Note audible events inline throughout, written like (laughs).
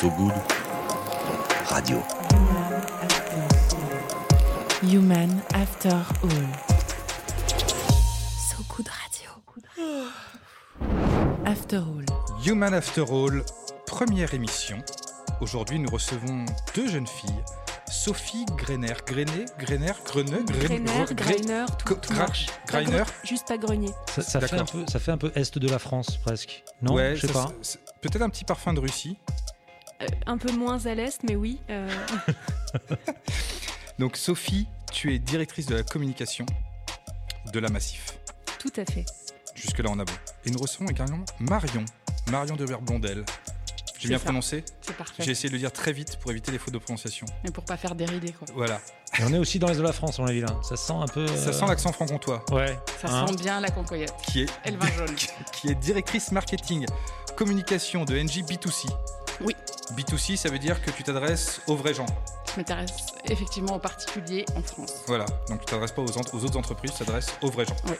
So Good Radio. Human After All. So Good Radio. After All. Human After All, première émission. Aujourd'hui, nous recevons deux jeunes filles. Sophie Greiner, Greiner, Greiner, Greneux, Greiner, Greiner, tout, tout marche. Greiner, gre- Juste pas grenier. Ça, ça fait un peu, ça fait un peu est de la France presque. Non, ouais, je sais ça, pas. Peut-être un petit parfum de Russie. Euh, un peu moins à l'est, mais oui. euh, (laughs) Donc Sophie, tu es directrice de la communication de la Massif. tout à fait. Jusque-là, on a bon. Et nous recevons également Marion, Marion de Blondel. J'ai bien ça. prononcé C'est parfait. J'ai essayé de le dire très vite pour éviter les fautes de prononciation. Mais pour pas faire dérider, quoi. Voilà. Et on est aussi dans les de la France, on l'a vu là. Ça sent un peu. Ça euh, sent l'accent franc-comtois, Ouais. Ça hein. sent bien la concoyette. qui est, Et le vin jaune. (laughs) qui est directrice marketing communication de NJ B2C. Oui. B2C, ça veut dire que tu t'adresses aux vrais gens. Je m'intéresse effectivement aux particuliers en France. Voilà. Donc tu t'adresses pas aux, autres entreprises, tu t'adresses aux vrais gens. Oui.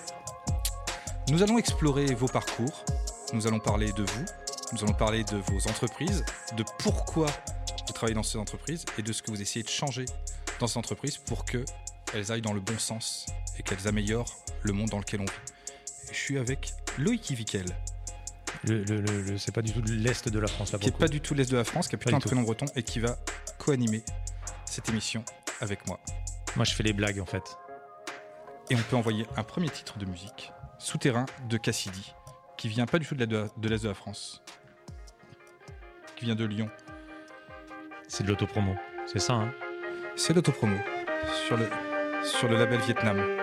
Nous allons explorer vos parcours. Nous allons parler de vous. Nous allons parler de vos entreprises, de pourquoi vous travaillez dans ces entreprises et de ce que vous essayez de changer dans ces entreprises pour qu'elles aillent dans le bon sens et qu'elles améliorent le monde dans lequel on vit. Je suis avec Loïc Ivikel, Le, le- le- c'est pas du tout de l'est de la France là. qui n'est le pas du tout l'Est de la France, qui a plutôt Pas un prénom breton et qui va co-animer cette émission avec moi. Moi, je fais les blagues en fait. Et on peut envoyer un premier titre de musique, Souterrain de Cassidy, qui vient pas du tout de l'Est de, la- de l'Est de la France, qui vient de Lyon. C'est de l'autopromo. C'est ça, hein. C'est l'autopromo sur le, sur le label Vietnam.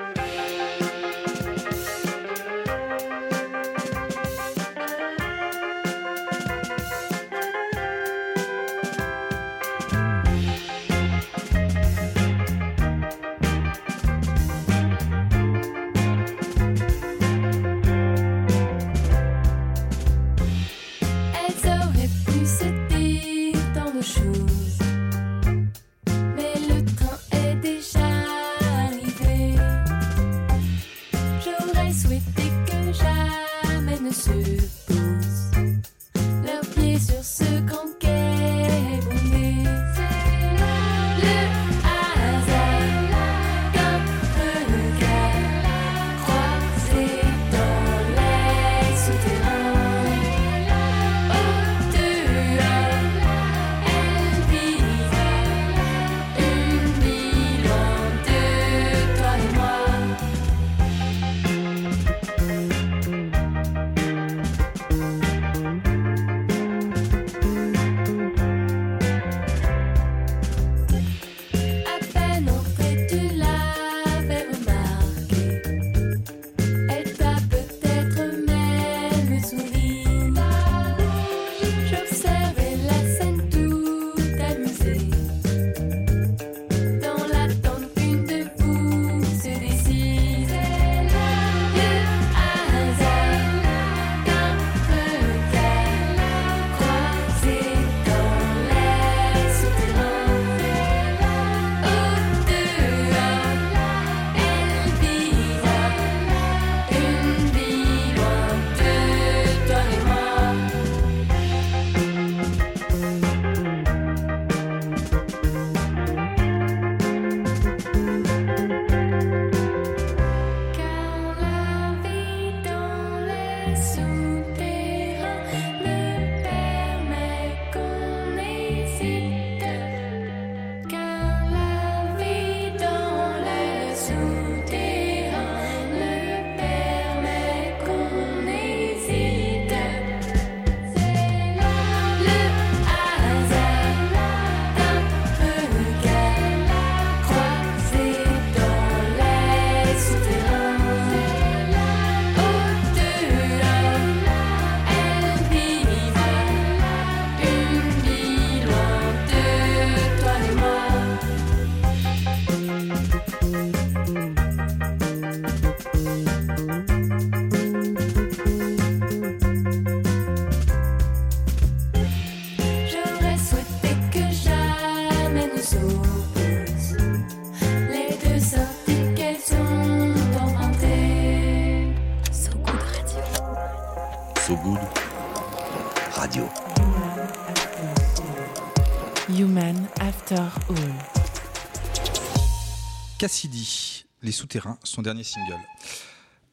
Cassidy, Les Souterrains, son dernier single.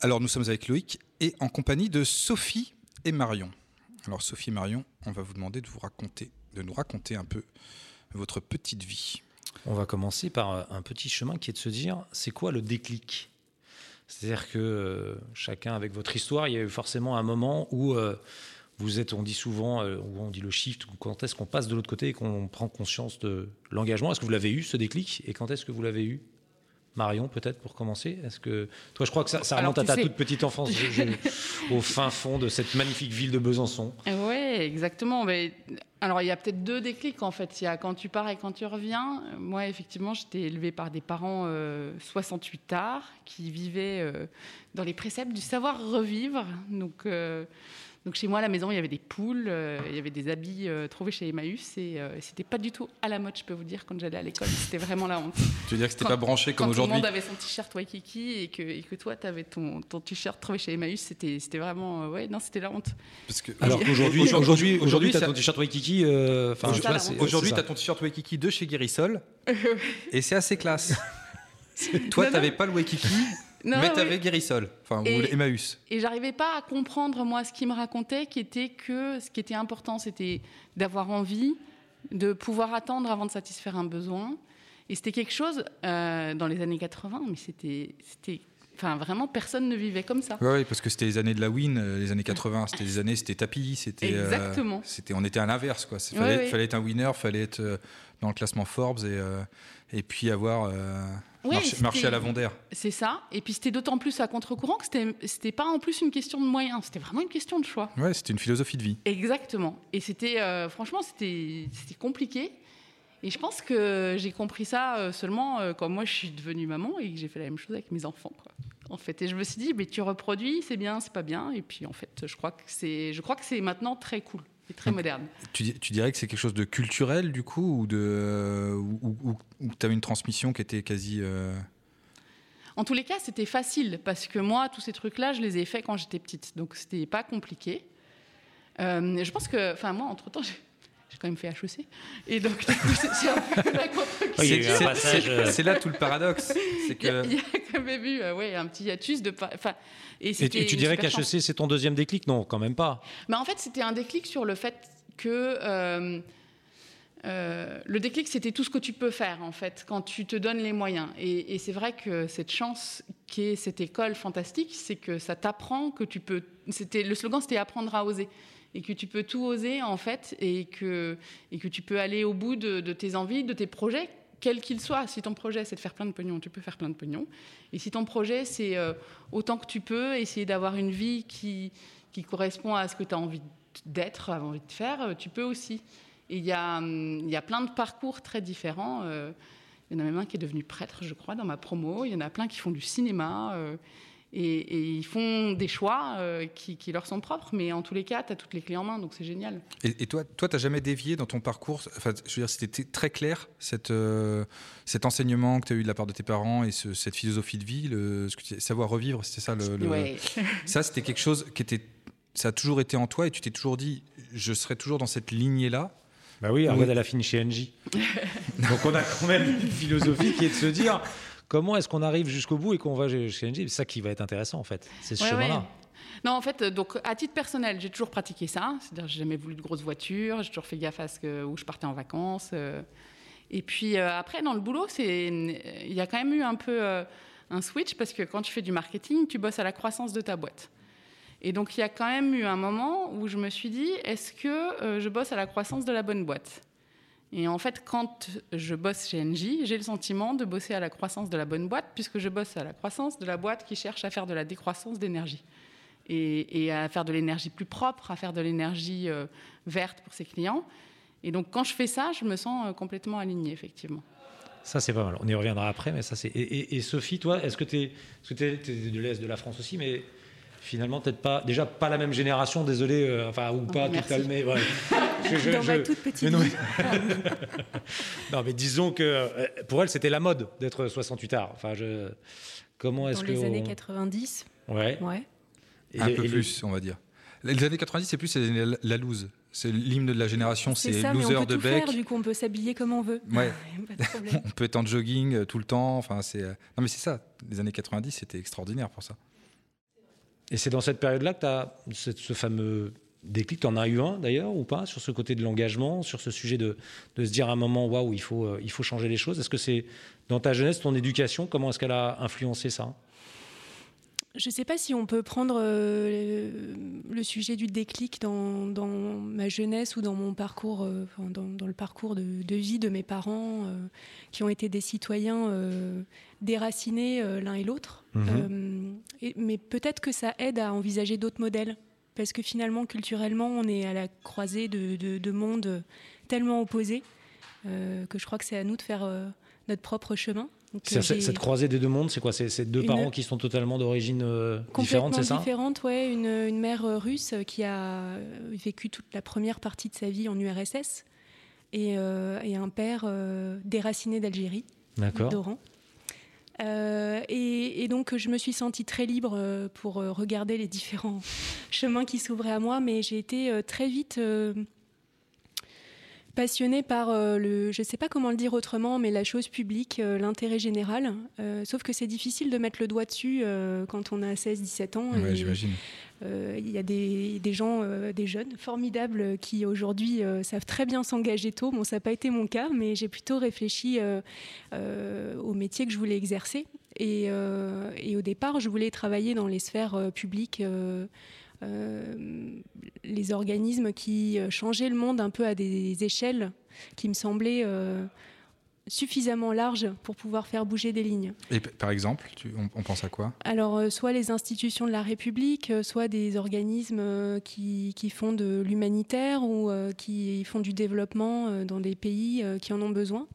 Alors nous sommes avec Loïc et en compagnie de Sophie et Marion. Alors Sophie et Marion, on va vous demander de vous raconter, de nous raconter un peu votre petite vie. On va commencer par euh, un petit chemin qui est de se dire, c'est quoi le déclic? C'est-à-dire que euh, chacun avec votre histoire, il y a eu forcément un moment où euh, vous êtes, on dit souvent, euh, où on dit le shift, ou quand est-ce qu'on passe de l'autre côté et qu'on prend conscience de l'engagement? Est-ce que vous l'avez eu, ce déclic? Et quand est-ce que vous l'avez eu? Marion, peut-être pour commencer. Est-ce que toi, je crois que ça, remonte à ta sais- toute petite enfance, je- je- au fin fond de cette magnifique ville de Besançon. (laughs) Oui, exactement. Mais, alors, il y a peut-être deux déclics, en fait. Il y a quand tu pars et quand tu reviens. Moi, effectivement, j'étais élevée par des parents euh, 68 tard qui vivaient euh, dans les préceptes du savoir revivre. Donc, euh, donc, chez moi, à la maison, il y avait des poules, euh, il y avait des habits euh, trouvés chez Emmaüs. Et euh, c'était pas du tout à la mode, je peux vous dire, quand j'allais à l'école. (laughs) C'était vraiment la honte. Tu veux dire que c'était pas branché comme Quand tout le aujourd'hui monde avait son t-shirt Waikiki et que, et que toi, tu avais ton, ton t-shirt trouvé chez Emmaüs, c'était c'était vraiment. euh, ouais, non, c'était la honte. Parce que Alors qu'aujourd'hui, aujourd'hui, aujourd'hui, aujourd'hui, t'as ton t-shirt Waikiki. euh, Enfin. Aujourd'hui, c'est tu ça. as ton t-shirt Waikiki de chez Guérisol (laughs) et c'est assez classe. (laughs) Toi, tu n'avais pas le Waikiki, Non, mais oui. tu avais Guérisol, enfin, ou Emmaüs. Et j'arrivais pas à comprendre, moi, ce qu'il me racontait, qui était que ce qui était important, c'était d'avoir envie, de pouvoir attendre avant de satisfaire un besoin. Et c'était quelque chose, euh, dans les années 80, mais c'était. Enfin, vraiment, personne ne vivait comme ça. Oui, ouais, parce que c'était les années de la Win, euh, les années 80, c'était les années, c'était tapis, c'était. euh, Exactement. c'était, on était à l'inverse, quoi. Il fallait, ouais. fallait être un winner, fallait être euh, dans le classement Forbes et, euh, et puis avoir euh, marché, à l'avant-d'air. C'est ça. Et puis c'était d'autant plus à contre-courant que c'était c'était pas en plus une question de moyens, c'était vraiment une question de choix. Ouais, c'était une philosophie de vie. Exactement. Et c'était, franchement, c'était c'était compliqué. Et je pense que j'ai compris ça euh, seulement euh, quand moi je suis devenue maman et que j'ai fait la même chose avec mes enfants. Quoi. En fait, et je me suis dit, mais tu reproduis, c'est bien, c'est pas bien. Et puis en fait, je crois que c'est, je crois que c'est maintenant très cool et très moderne. Tu, di- tu dirais que c'est quelque chose de culturel, du coup, ou, de, euh, ou, ou- ou tu avais une transmission qui était quasi. euh, En tous les cas, c'était facile parce que moi, tous ces trucs-là, je les ai faits quand j'étais petite, donc c'était pas compliqué. Euh, je pense que, enfin moi, entre temps, (laughs) j'ai quand même fait HEC, et donc du coup, c'est un peu (laughs) la contre c'est- euh, c'est là tout le paradoxe. C'est Il y, a, que. il y a quand même eu euh, ouais, un petit hiatus de. Enfin, et, Et, c'était et tu dirais qu'HEC, c'est ton deuxième déclic? Non, quand même pas. Mais en fait, c'était un déclic sur le fait que. euh, euh, le déclic, c'était tout ce que tu peux faire, en fait, quand tu te donnes les moyens. Et, et c'est vrai que cette chance qu'est cette école fantastique, c'est que ça t'apprend que tu peux. C'était le slogan, c'était apprendre à oser, et que tu peux tout oser, en fait, et que et que tu peux aller au bout de, tes envies, de tes projets, quels qu'ils soient. Si ton projet c'est de faire plein de pognon, tu peux faire plein de pognon. Et si ton projet c'est euh, autant que tu peux essayer d'avoir une vie qui qui correspond à ce que tu as envie d'être, envie de faire, euh, tu peux aussi. Et il y, a, hum, y a plein de parcours très différents. euh, Il y en a même un qui est devenu prêtre, je crois, dans ma promo. Il y en a plein qui font du cinéma. Et, et ils font des choix euh, qui, qui leur sont propres. Mais en tous les cas, tu as toutes les clés en main, donc c'est génial. Et, et toi, toi, t'as jamais dévié dans ton parcours? Enfin, je veux dire, c'était très clair cette, euh, cet enseignement que tu as eu de la part de tes parents et ce- cette philosophie de vie, le, ce que tu- savoir revivre, c'était ça le. le- Ouais. (laughs) Ça, c'était quelque chose qui était, ça a toujours été en toi et tu t'es toujours dit, je serai toujours dans cette lignée-là. Bah oui, regarde, Oui. elle a fini chez NJ. Donc on a quand même une philosophie qui est de se dire comment est-ce qu'on arrive jusqu'au bout et qu'on va chez NJ. C'est ça qui va être intéressant en fait. C'est ce Ouais, chemin-là. ouais. Non, en fait, euh, donc à titre personnel, j'ai toujours pratiqué ça. C'est-à-dire, j'ai jamais voulu de grosses voitures. J'ai toujours fait gaffe à ce que, où je partais en vacances. euh. Et puis euh, après, dans le boulot, c'est, il y a quand même eu un peu euh, un switch parce que quand tu fais du marketing, tu bosses à la croissance de ta boîte. Et donc, il y a quand même eu un moment où je me suis dit, est-ce que je bosse à la croissance de la bonne boîte? Et en fait, quand je bosse chez NJ, j'ai le sentiment de bosser à la croissance de la bonne boîte, puisque je bosse à la croissance de la boîte qui cherche à faire de la décroissance d'énergie. Et, et à faire de l'énergie plus propre, à faire de l'énergie euh, verte pour ses clients. Et donc, quand je fais ça, je me sens euh, complètement alignée, effectivement. Ça c'est pas mal. On y reviendra après, mais ça c'est. Et, et- et Sophie, toi, est-ce que tu es, de l'est de la France aussi, mais finalement peut-être pas, déjà pas la même génération, désolé, euh, enfin ou pas, tout ouais. (laughs) Je- je- Dans ma toute petite mais non, mais- (laughs) non, mais disons que euh, pour elle c'était la mode d'être 68 art. Enfin, je... comment est-ce Dans que les années on- 90, Ouais. ouais. Et un les- peu et les- plus, on va dire. Les années 90, c'est plus la, la loose. C'est l'hymne de la génération, c'est loser on peut de tout bec. faire, du coup on peut s'habiller comme on veut. Ouais. (laughs) (laughs) On peut être en jogging euh, tout le temps. Enfin, c'est. euh, Non, mais c'est ça. Les années 90, c'était extraordinaire pour ça. Et c'est dans cette période-là que tu as ce fameux déclic. Tu en as eu un d'ailleurs ou pas sur ce côté de l'engagement, sur ce sujet de, de se dire à un moment, waouh, il faut, euh, il faut changer les choses. Est-ce que c'est dans ta jeunesse, ton éducation, comment est-ce qu'elle a influencé ça? Je ne sais pas si on peut prendre euh, le, sujet du déclic dans, dans ma jeunesse ou dans mon parcours, euh, dans, dans le parcours de, de vie de mes parents, euh, qui ont été des citoyens déracinés l'un et l'autre. Mhm. Mais peut-être que ça aide à envisager d'autres modèles. Parce que finalement, culturellement, on est à la croisée de, de- de mondes tellement opposés euh, que je crois que c'est à nous de faire euh, notre propre chemin. Donc, euh, Cette croisée des deux mondes, c'est quoi? C'est deux Une- parents qui sont totalement d'origine euh, différente, c'est ça? différente, ouais. Une, une mère russe qui a vécu toute la première partie de sa vie en URSS et, et un père déraciné d'Algérie, d'Oran. Euh, et, et donc je me suis sentie très libre euh, pour euh, regarder les différents (laughs) chemins qui s'ouvraient à moi, mais j'ai été très vite euh, passionnée par le, je ne sais pas comment le dire autrement, mais la chose publique, l'intérêt général. Euh, sauf que c'est difficile de mettre le doigt dessus quand on a 16-17 ans. Ouais, j'imagine. Euh, Il y a des, gens, euh, des jeunes formidables qui aujourd'hui euh, savent très bien s'engager tôt. Bon, ça n'a pas été mon cas, mais j'ai plutôt réfléchi au métier que je voulais exercer. Et, au départ, je voulais travailler dans les sphères publiques, les organismes qui changeaient le monde un peu à des échelles qui me semblaient suffisamment larges pour pouvoir faire bouger des lignes. Et par exemple, tu- on, on pense à quoi? Alors, euh, soit les institutions de la République, euh, soit des organismes euh, qui, qui font de l'humanitaire ou qui font du développement dans des pays qui en ont besoin.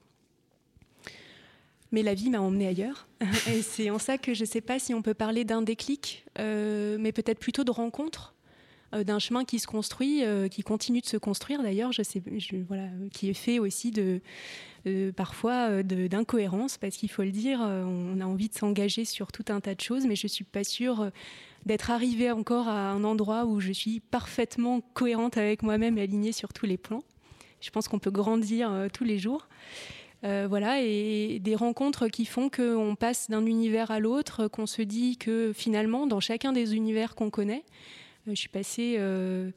Mais la vie m'a emmené ailleurs. (laughs) Et c'est en ça que je ne sais pas si on peut parler d'un déclic, mais peut-être plutôt de rencontre, d'un chemin qui se construit, euh, qui continue de se construire d'ailleurs, je sais, voilà, euh, qui est fait aussi de, euh, parfois euh, d'incohérences, parce qu'il faut le dire, euh, on a envie de s'engager sur tout un tas de choses, mais je ne suis pas sûre euh, d'être arrivée encore à un endroit où je suis parfaitement cohérente avec moi-même et alignée sur tous les plans. Je pense qu'on peut grandir euh, tous les jours. Euh, voilà, et des rencontres qui font qu'on passe d'un univers à l'autre, qu'on se dit que finalement, dans chacun des univers qu'on connaît, euh, je suis passée euh,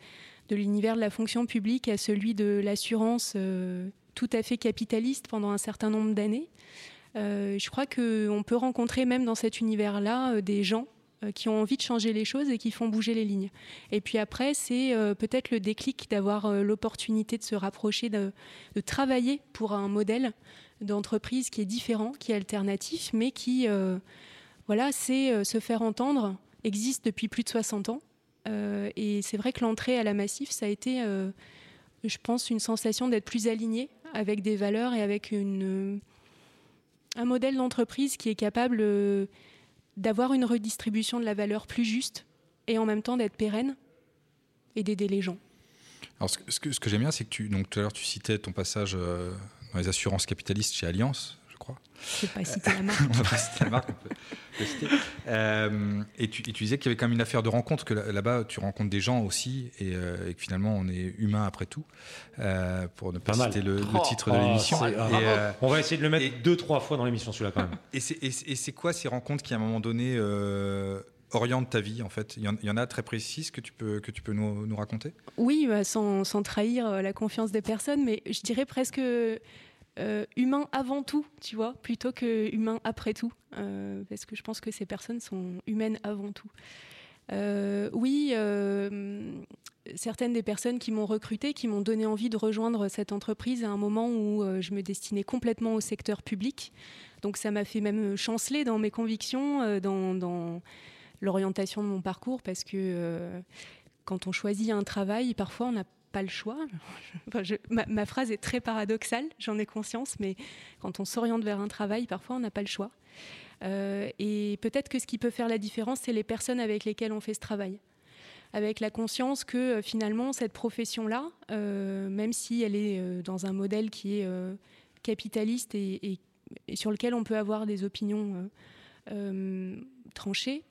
de l'univers de la fonction publique à celui de l'assurance euh, tout à fait capitaliste pendant un certain nombre d'années. Euh, je crois qu'on peut rencontrer même dans cet univers-là euh, des gens euh, qui ont envie de changer les choses et qui font bouger les lignes. Et puis après, c'est euh, peut-être le déclic d'avoir euh, l'opportunité de se rapprocher, de, travailler pour un modèle d'entreprise qui est différent, qui est alternatif, mais qui, euh, voilà, euh, se faire entendre, existe depuis plus de 60 ans. Euh, et c'est vrai que l'entrée à la Massif, ça a été, euh, je pense, une sensation d'être plus aligné avec des valeurs et avec une, un modèle d'entreprise qui est capable euh, d'avoir une redistribution de la valeur plus juste et en même temps d'être pérenne et d'aider les gens. Alors, ce que, j'aime bien, c'est que tu, donc, tout à l'heure, tu citais ton passage euh, dans les assurances capitalistes chez Allianz, je crois. Je ne vais pas citer la marque. (laughs) on va pas citer la marque, on peut le citer. Euh, et, tu, et tu disais qu'il y avait quand même une affaire de rencontre, que là- là-bas, tu rencontres des gens aussi, et, euh, et que finalement, on est humain après tout, euh, pour ne pas, citer le, le Oh, titre de oh, l'émission. On va essayer de le mettre Et- deux, trois fois dans l'émission, celui-là, quand même. (laughs) et c'est- et c'est et c'est quoi ces rencontres qui, à un moment donné, euh, orientent ta vie, en fait? Il y, en, il y en a très précises que tu peux, que tu peux nous, nous raconter? Oui, bah, sans, sans trahir la confiance des personnes, mais je dirais presque euh, humain avant tout, tu vois, plutôt que humain après tout, euh, parce que je pense que ces personnes sont humaines avant tout. Euh, oui, certaines des personnes qui m'ont recruté, qui m'ont donné envie de rejoindre cette entreprise à un moment où je me destinais complètement au secteur public. Donc ça m'a fait même chanceler dans mes convictions, dans, l'orientation de mon parcours, parce que quand on choisit un travail, parfois on n'a pas le choix. (laughs) Ma, phrase est très paradoxale, j'en ai conscience, mais quand on s'oriente vers un travail, parfois on n'a pas le choix. Euh, et peut-être que ce qui peut faire la différence, c'est les personnes avec lesquelles on fait ce travail. Avec la conscience que euh, finalement, cette profession-là, euh, même si elle est dans un modèle qui est capitaliste et, sur lequel on peut avoir des opinions tranchées,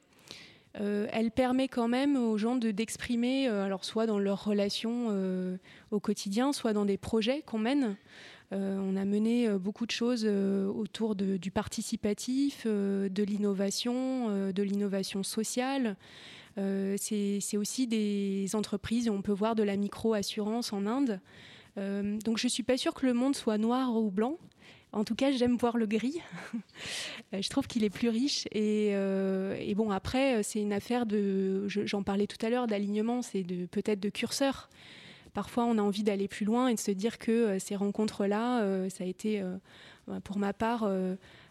euh, elle permet quand même aux gens de d'exprimer, euh, alors soit dans leurs relations euh, au quotidien, soit dans des projets qu'on mène. On a mené beaucoup de choses autour du participatif, de l'innovation, de l'innovation sociale. C'est aussi des entreprises, on peut voir de la micro-assurance en Inde. Donc je ne suis pas sûre que le monde soit noir ou blanc. En tout cas, j'aime voir le gris. (laughs) Euh, je trouve qu'il est plus riche. Et, euh, bon, après, euh, c'est une affaire de, je- j'en parlais tout à l'heure, d'alignement, c'est de peut-être de curseur. Parfois, on a envie d'aller plus loin et de se dire que ces rencontres-là, ça a été, pour ma part,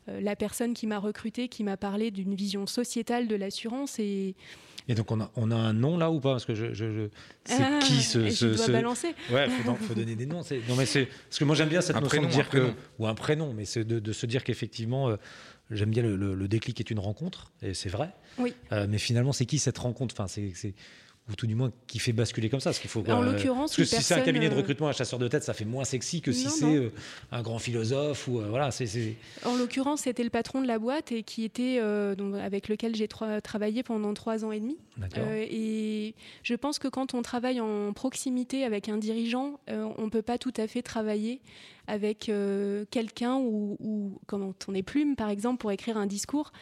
la personne qui m'a recrutée, qui m'a parlé d'une vision sociétale de l'assurance. Et Et donc, on a, on a un nom là ou pas? Parce que je, je- je- c'est Ah, qui ce. ce- je dois ce- balancer. Ouais, faut, don- faut donner des noms. Non, mais c'est parce que moi j'aime bien cette Un notion prénom, de dire que ou un prénom, mais c'est de, de se dire qu'effectivement, euh, j'aime bien le, le- le déclic est une rencontre et c'est vrai. Oui. Euh, mais finalement, c'est qui cette rencontre? Enfin, c'est c'est- ou tout du moins qui fait basculer comme ça. Parce qu'il faut. En euh, l'occurrence, parce que si c'est un cabinet de euh, recrutement, un chasseur de tête, ça fait moins sexy que si c'est euh, un grand philosophe ou euh, voilà. C'est En l'occurrence, c'était le patron de la boîte et qui était donc, avec lequel j'ai tra- travaillé pendant trois ans et demi. et je pense que quand on travaille en proximité avec un dirigeant, on ne peut pas tout à fait travailler avec quelqu'un ou, ou quand on est plume, par exemple, pour écrire un discours.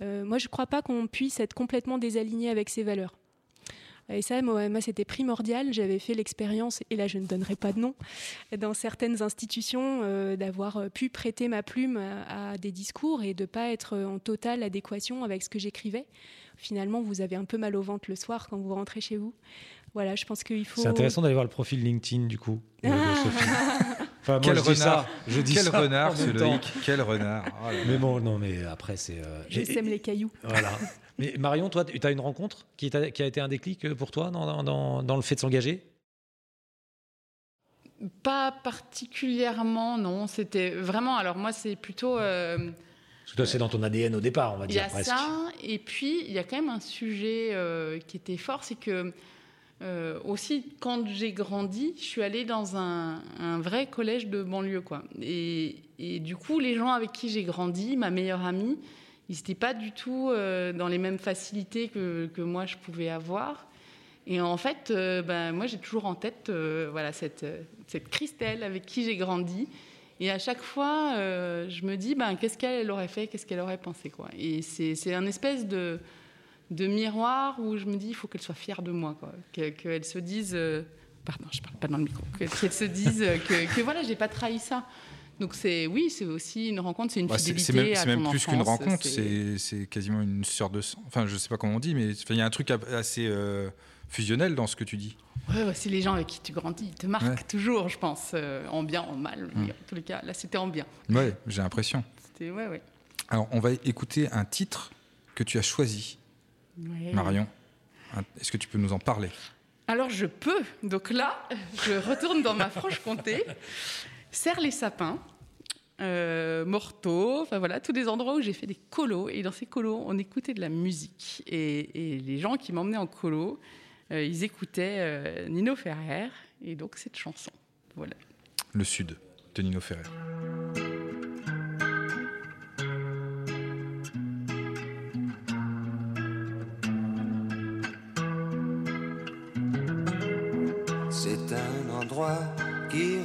Moi, je ne crois pas qu'on puisse être complètement désaligné avec ses valeurs. Et ça, moi, moi, c'était primordial. J'avais fait l'expérience, et là, je ne donnerai pas de nom, dans certaines institutions, euh, d'avoir euh, pu prêter ma plume à, à des discours et de ne pas être en totale adéquation avec ce que j'écrivais. Finalement, vous avez un peu mal au ventre le soir quand vous rentrez chez vous. Voilà, je pense qu'il faut. C'est intéressant d'aller voir le profil LinkedIn du coup. Ah. (laughs) Sophie. Enfin, moi, Quel je dis ça, renard. je dis Quel ça renard, en ce. Loïc. Quel renard. Oh là là. Mais bon, non, mais après, c'est. euh, Je sème les cailloux. Voilà. Mais Marion, toi, tu as une rencontre qui, a été un déclic pour toi dans, dans- dans- dans le fait de s'engager? Pas particulièrement, non. C'était vraiment. Alors, moi, c'est plutôt. euh, Parce que toi, c'est dans ton ADN au départ, on va Il y dire a presque. ça, et puis il y a quand même un sujet euh, qui était fort, c'est que euh, aussi quand j'ai grandi, je suis allée dans un, vrai collège de banlieue, quoi. Et, du coup, les gens avec qui j'ai grandi, ma meilleure amie, ils n'étaient pas du tout euh, dans les mêmes facilités que, moi je pouvais avoir. Et en fait, euh, ben, moi j'ai toujours en tête voilà, cette, cette Christelle avec qui j'ai grandi. Et à chaque fois, je me dis, ben, qu'est-ce qu'elle aurait fait, qu'est-ce qu'elle aurait pensé. Quoi. Et c'est un espèce de, de miroir où je me dis, il faut qu'elle soit fière de moi. Qu'elle se dise, euh, pardon, je parle pas dans le micro, Que- qu'elle se dise euh, que, que voilà, j'ai pas trahi ça. Donc c'est oui, c'est aussi une rencontre, c'est une Bah, c'est fidélité c'est même, à même plus qu'une rencontre, c'est- quasiment une sœur de sang. Enfin, je sais pas comment on dit, mais il y a un truc assez euh, fusionnel dans ce que tu dis. Ouais, c'est les gens avec qui tu grandis, ils te marquent Ouais. toujours, je pense, euh, en bien, en mal. Mm. En tous les cas, là, c'était en bien. Ouais, j'ai l'impression. C'était ouais, ouais. Alors, on va écouter un titre que tu as choisi, Marion. Est-ce que tu peux nous en parler? Alors je peux. Donc là, je retourne dans ma Franche-Comté, (laughs) serre les sapins, euh, Morteau, enfin voilà, tous des endroits où j'ai fait des colos. Et dans ces colos, on écoutait de la musique. Et, et les gens qui m'emmenaient en colo, euh, ils écoutaient euh, Nino Ferrer et donc cette chanson. Voilà. Le Sud, de Nino Ferrer.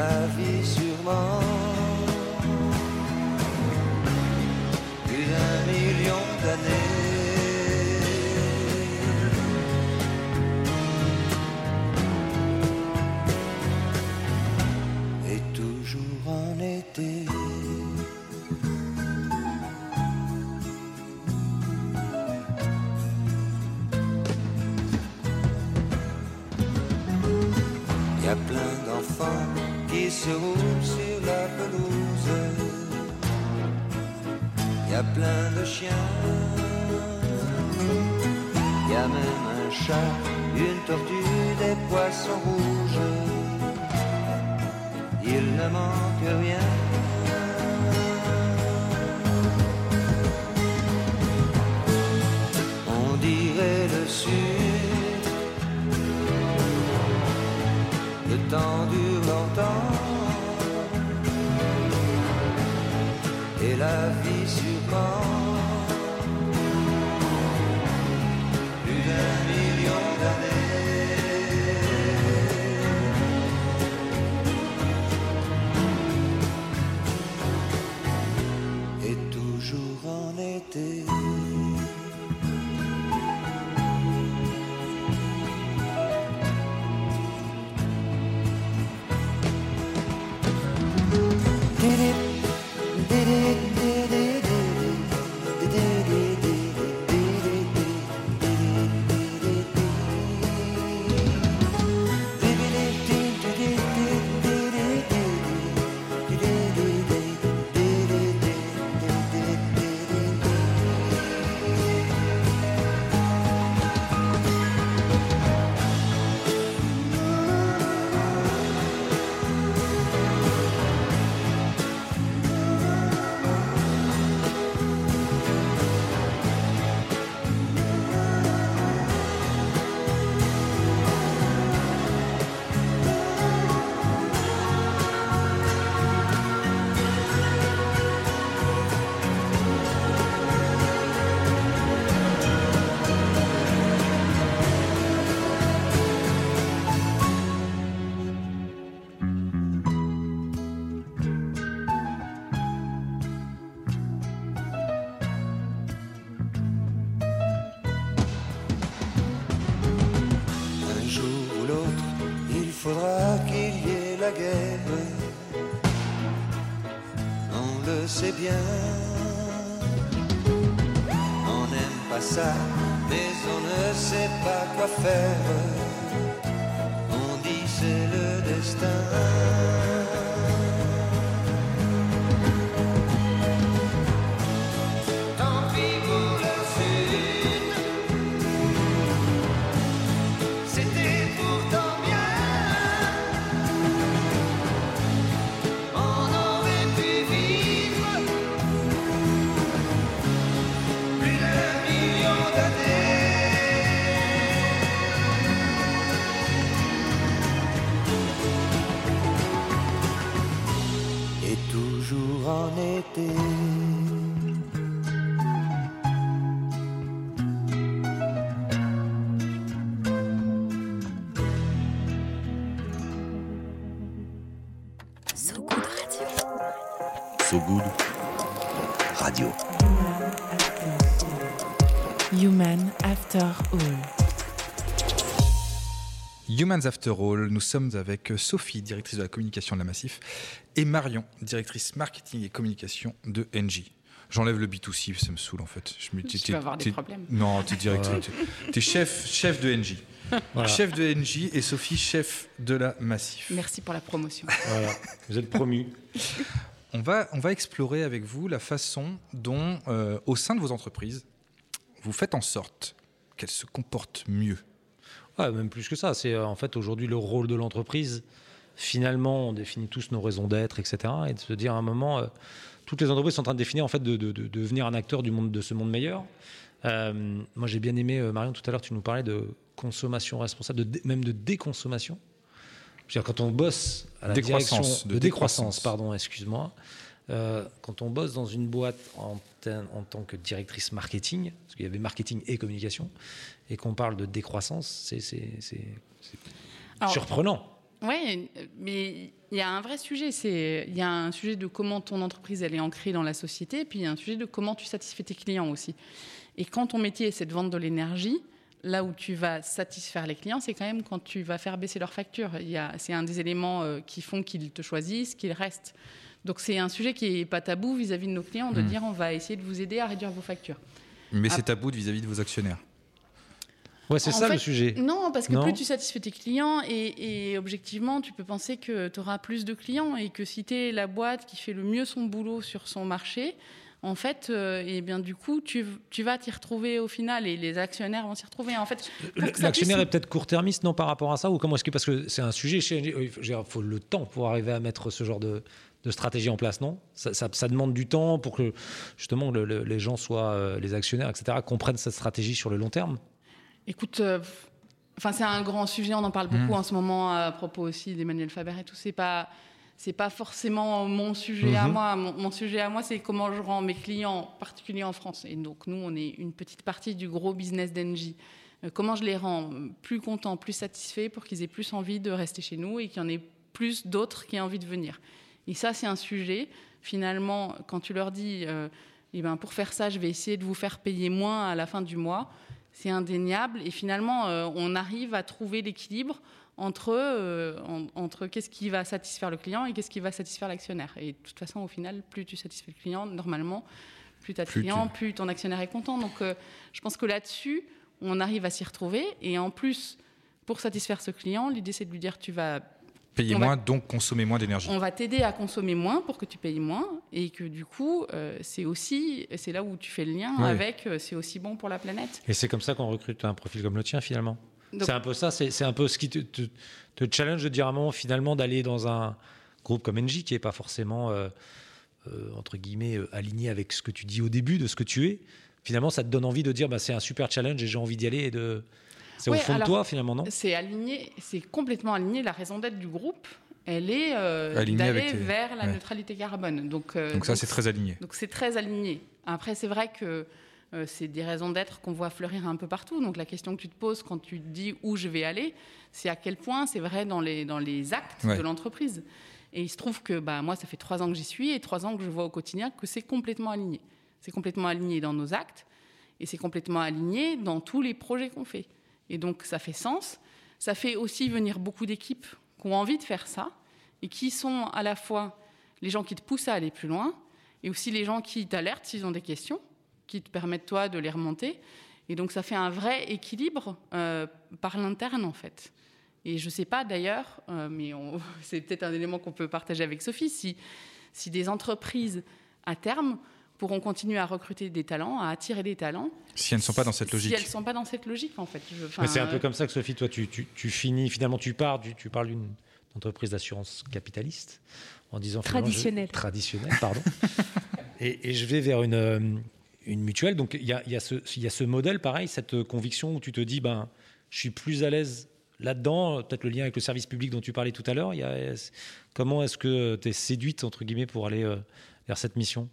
la vie sûrement. Plus d'un million d'années. Et toujours en été. Y a plein d'enfants qui se roulent sur la pelouse. y a plein de chiens. Y a même un chat, une tortue, des poissons rouges. Il ne manque rien. On dirait le sud. Temps dure longtemps. Et la vie surprend. So Good Radio. So Good Radio. Human After All. Humans After All, nous sommes avec Sophie, directrice de la communication de la Massif, et Marion, directrice marketing et communication de NJ. J'enlève le B2C, ça me saoule en fait. Je me, Tu vas avoir des problèmes. Non, tu es directrice. Tu es chef, chef de NJ. Voilà. Chef de NJ et Sophie, chef de la Massif. Merci pour la promotion. Voilà. Vous êtes promus. (laughs) On va, on va explorer avec vous la façon dont, euh, au sein de vos entreprises, vous faites en sorte qu'elles se comportent mieux. Ouais, même plus que ça. C'est euh, en fait aujourd'hui le rôle de l'entreprise. Finalement, on définit tous nos raisons d'être, etc. Et de se dire à un moment, euh, toutes les entreprises sont en train de définir en fait de, de- de devenir un acteur du monde de ce monde meilleur. Euh, moi, j'ai bien aimé Marion tout à l'heure. Tu nous parlais de consommation responsable, de même de déconsommation. Je veux dire, quand on bosse à la Décroissance, direction de de décroissance, décroissance. pardon, excuse-moi. Euh, quand on bosse dans une boîte en, en tant que directrice marketing, parce qu'il y avait marketing et communication, et qu'on parle de décroissance, c'est surprenant. Oui, mais il y a un vrai sujet. C'est il y a un sujet de comment ton entreprise elle est ancrée dans la société, puis il y a un sujet de comment tu satisfais tes clients aussi. Et quand ton métier c'est de vendre de l'énergie, là où tu vas satisfaire les clients, c'est quand même quand tu vas faire baisser leurs factures. C'est un des éléments euh, qui font qu'ils te choisissent, qu'ils restent. Donc c'est un sujet qui est pas tabou vis-à-vis de nos clients de Hmm. dire on va essayer de vous aider à réduire vos factures. Mais c'est tabou vis-à-vis de vos actionnaires. Ouais, c'est ça fait, le sujet. Non, parce que Non. plus tu satisfais tes clients et, et objectivement, tu peux penser que tu auras plus de clients et que si tu es la boîte qui fait le mieux son boulot sur son marché, en fait, euh, et bien du coup, tu, tu vas t'y retrouver au final et les actionnaires vont s'y retrouver. En fait, L'actionnaire puisse- est peut-être court-termiste, non, par rapport à ça Ou comment est-ce que. Parce que c'est un sujet chez Il faut le temps pour arriver à mettre ce genre de, de stratégie en place, non? Ça, ça- ça demande du temps pour que, justement, le- le- les gens soient. euh, les actionnaires, etc., comprennent cette stratégie sur le long terme Écoute, euh, enfin c'est un grand sujet, on en parle beaucoup Mm. en ce moment à propos aussi d'Emmanuel Faber et tout. C'est pas c'est pas forcément mon sujet à Mhm. moi. Mon, mon sujet à moi, c'est comment je rends mes clients particuliers en France. Et donc nous, on est une petite partie du gros business d'Engie. Euh, comment je les rends plus contents, plus satisfaits pour qu'ils aient plus envie de rester chez nous et qu'il y en ait plus d'autres qui aient envie de venir. Et ça, c'est un sujet. Finalement, quand tu leur dis, euh, eh ben, pour faire ça, je vais essayer de vous faire payer moins à la fin du mois, c'est indéniable. Et finalement, euh, on arrive à trouver l'équilibre entre, euh, en- entre qu'est-ce qui va satisfaire le client et qu'est-ce qui va satisfaire l'actionnaire. Et de toute façon, au final, plus tu satisfais le client, normalement, plus tu as de Plus clients, tu- plus ton actionnaire est content. Donc, euh, je pense que là-dessus, on arrive à s'y retrouver. Et en plus, pour satisfaire ce client, l'idée, c'est de lui dire, tu vas Payer va- moins, donc consommer moins d'énergie. on va t'aider à consommer moins pour que tu payes moins et que du coup, euh, c'est aussi, c'est là où tu fais le lien avec, euh, c'est aussi bon pour la planète. Et c'est comme ça qu'on recrute un profil comme le tien, finalement C'est un peu ça, c'est c'est un peu ce qui te, te- te challenge de dire à un moment, finalement, d'aller dans un groupe comme Engie, qui n'est pas forcément, euh, euh, entre guillemets, euh, aligné avec ce que tu dis au début de ce que tu es. Finalement, ça te donne envie de dire, bah, c'est un super challenge et j'ai envie d'y aller. et de... C'est Ouais, au fond alors, de toi, finalement, non? C'est aligné, c'est complètement aligné. La raison d'être du groupe, elle est euh, d'aller vers la ouais. neutralité carbone. Donc, euh, Donc ça, c'est très aligné. Donc c'est très aligné. Après, c'est vrai que euh, c'est des raisons d'être qu'on voit fleurir un peu partout. Donc la question que tu te poses quand tu te dis où je vais aller, c'est à quel point c'est vrai dans les, dans les actes Ouais. de l'entreprise. Et il se trouve que bah, moi, ça fait trois ans que j'y suis et trois ans que je vois au quotidien que c'est complètement aligné. C'est complètement aligné dans nos actes et c'est complètement aligné dans tous les projets qu'on fait. Et donc ça fait sens. Ça fait aussi venir beaucoup d'équipes qui ont envie de faire ça et qui sont à la fois les gens qui te poussent à aller plus loin et aussi les gens qui t'alertent s'ils ont des questions, qui te permettent toi de les remonter. Et donc ça fait un vrai équilibre euh, par l'interne en fait. Et je ne sais pas d'ailleurs, euh, mais (laughs) c'est peut-être un élément qu'on peut partager avec Sophie, si des entreprises à terme pourront continuer à recruter des talents, à attirer des talents. Si elles ne sont pas dans cette logique. Si elles ne sont pas dans cette logique en fait. Je- enfin, Mais c'est un peu comme ça que Sophie, toi, tu, tu- tu finis, finalement, tu pars, tu parles d'une entreprise d'assurance capitaliste en disant Traditionnelle. traditionnelle, pardon. (laughs) et, et je vais vers une, euh, une mutuelle. Donc il y a, il y, a ce- il y a ce modèle, pareil, cette conviction où tu te dis, ben, je suis plus à l'aise là-dedans. Peut-être le lien avec le service public dont tu parlais tout à l'heure. Comment est-ce que tu es séduite, entre guillemets, pour aller euh, vers cette mission?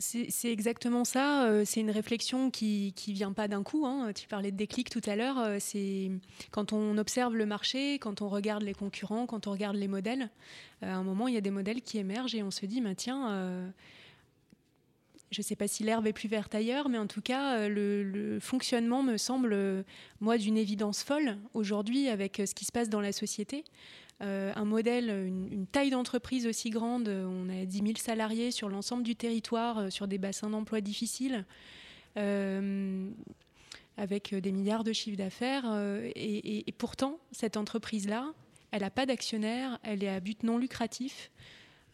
C'est exactement ça. euh, C'est une réflexion qui qui vient pas d'un coup. hein. Tu parlais de déclic tout à l'heure. euh, C'est quand on observe le marché, quand on regarde les concurrents, quand on regarde les modèles. euh, À un moment, il y a des modèles qui émergent et on se dit, bah, tiens. je ne sais pas si l'herbe est plus verte ailleurs, mais en tout cas, le, fonctionnement me semble, moi, d'une évidence folle aujourd'hui avec ce qui se passe dans la société. Euh, un modèle, une, taille d'entreprise aussi grande, euh, on a 10 000 salariés sur l'ensemble du territoire, euh, sur des bassins d'emploi difficiles, avec des milliards de chiffres d'affaires. et, pourtant, cette entreprise-là, elle n'a pas d'actionnaire, elle est à but non lucratif.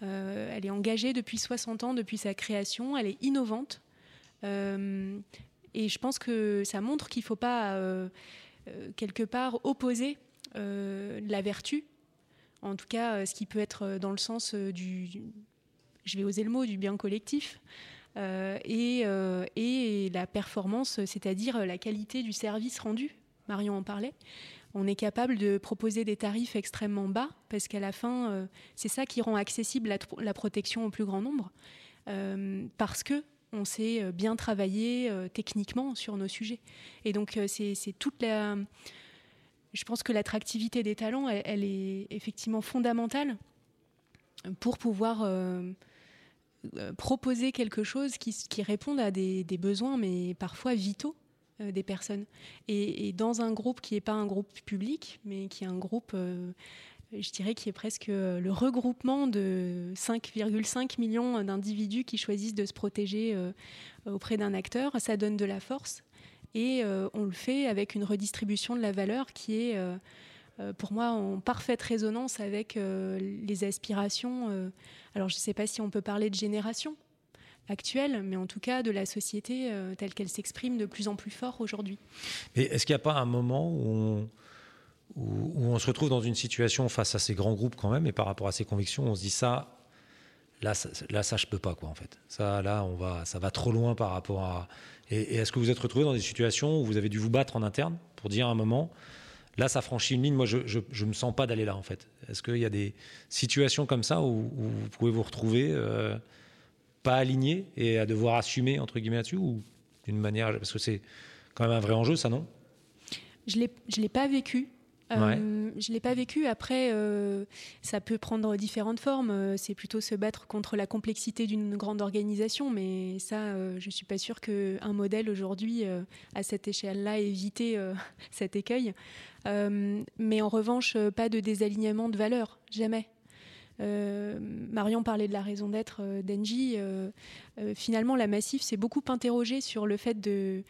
Elle est engagée depuis 60 ans, depuis sa création. Elle est innovante. Et je pense que ça montre qu'il ne faut pas, quelque part, opposer la vertu, en tout cas euh, ce qui peut être euh, dans le sens euh, du, je vais oser le mot, du bien collectif, et, et la performance, c'est-à-dire la qualité du service rendu. Marion en parlait. On est capable de proposer des tarifs extrêmement bas parce qu'à la fin, c'est ça qui rend accessible la, protection au plus grand nombre. Parce que on sait bien travailler techniquement sur nos sujets. Et donc, c'est toute la. Je pense que l'attractivité des talents, elle, est effectivement fondamentale pour pouvoir euh, euh, proposer quelque chose qui, qui réponde à des, besoins, mais parfois vitaux euh, des personnes. Et, dans un groupe qui n'est pas un groupe public, mais qui est un groupe, je dirais, qui est presque le regroupement de 5,5 millions d'individus qui choisissent de se protéger auprès d'un acteur, ça donne de la force. Et euh, on le fait avec une redistribution de la valeur qui est, euh, euh, pour moi, en parfaite résonance avec les aspirations. alors, je ne sais pas si on peut parler de génération, actuelle, mais en tout cas de la société telle qu'elle s'exprime de plus en plus fort aujourd'hui. Mais est-ce qu'il n'y a pas un moment où on, se retrouve dans une situation face à ces grands groupes quand même, et par rapport à ses convictions, on se dit ça, là, ça, là, ça je peux pas quoi en fait. Ça, là, on va, ça va trop loin par rapport à. Et, est-ce que vous êtes retrouvé dans des situations où vous avez dû vous battre en interne pour dire à un moment, là, ça franchit une ligne. Moi, je, je me sens pas d'aller là en fait. Est-ce qu'il y a des situations comme ça où, vous pouvez vous retrouver euh, pas aligné et à devoir assumer entre guillemets là-dessus ou d'une manière parce que c'est quand même un vrai enjeu, ça non? Je je l'ai pas vécu. Euh, Je l'ai pas vécu. Après, euh, ça peut prendre différentes formes. Euh, C'est plutôt se battre contre la complexité d'une grande organisation, mais ça, je suis pas sûre qu'un modèle aujourd'hui, à cette échelle-là, euh, (laughs) cet écueil. Mais en revanche, pas de désalignement de valeurs, jamais. Marion parlait de la raison d'être euh, d'Engie. Finalement, la Massif s'est beaucoup interrogée sur le fait de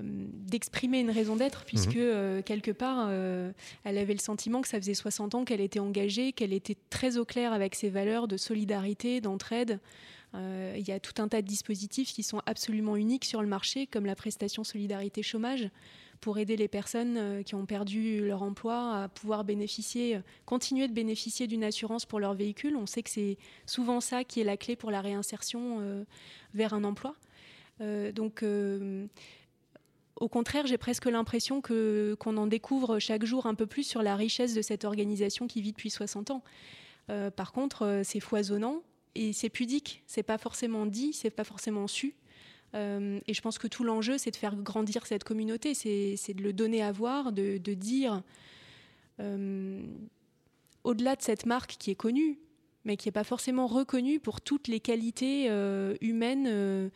d'exprimer une raison d'être, puisque euh, quelque part, euh, elle avait le sentiment que ça faisait 60 ans qu'elle était engagée, qu'elle était très au clair avec ses valeurs de solidarité, d'entraide. Euh, Il y a tout un tas de dispositifs qui sont absolument uniques sur le marché, comme la prestation solidarité chômage, pour aider les personnes euh, qui ont perdu leur emploi à pouvoir bénéficier, euh, continuer de bénéficier d'une assurance pour leur véhicule. On sait que c'est souvent ça qui est la clé pour la réinsertion euh, vers un emploi. Euh, donc, euh, au contraire, j'ai presque l'impression qu'on en découvre chaque jour un peu plus sur la richesse de cette organisation qui vit depuis 60 ans. Euh, par contre, euh, c'est foisonnant et c'est pudique. C'est pas forcément dit, c'est pas forcément su. Euh, et je pense que tout l'enjeu, c'est de faire grandir cette communauté, c'est de le donner à voir, de, de dire, au-delà de cette marque qui est connue, mais qui n'est pas forcément reconnue pour toutes les qualités humaines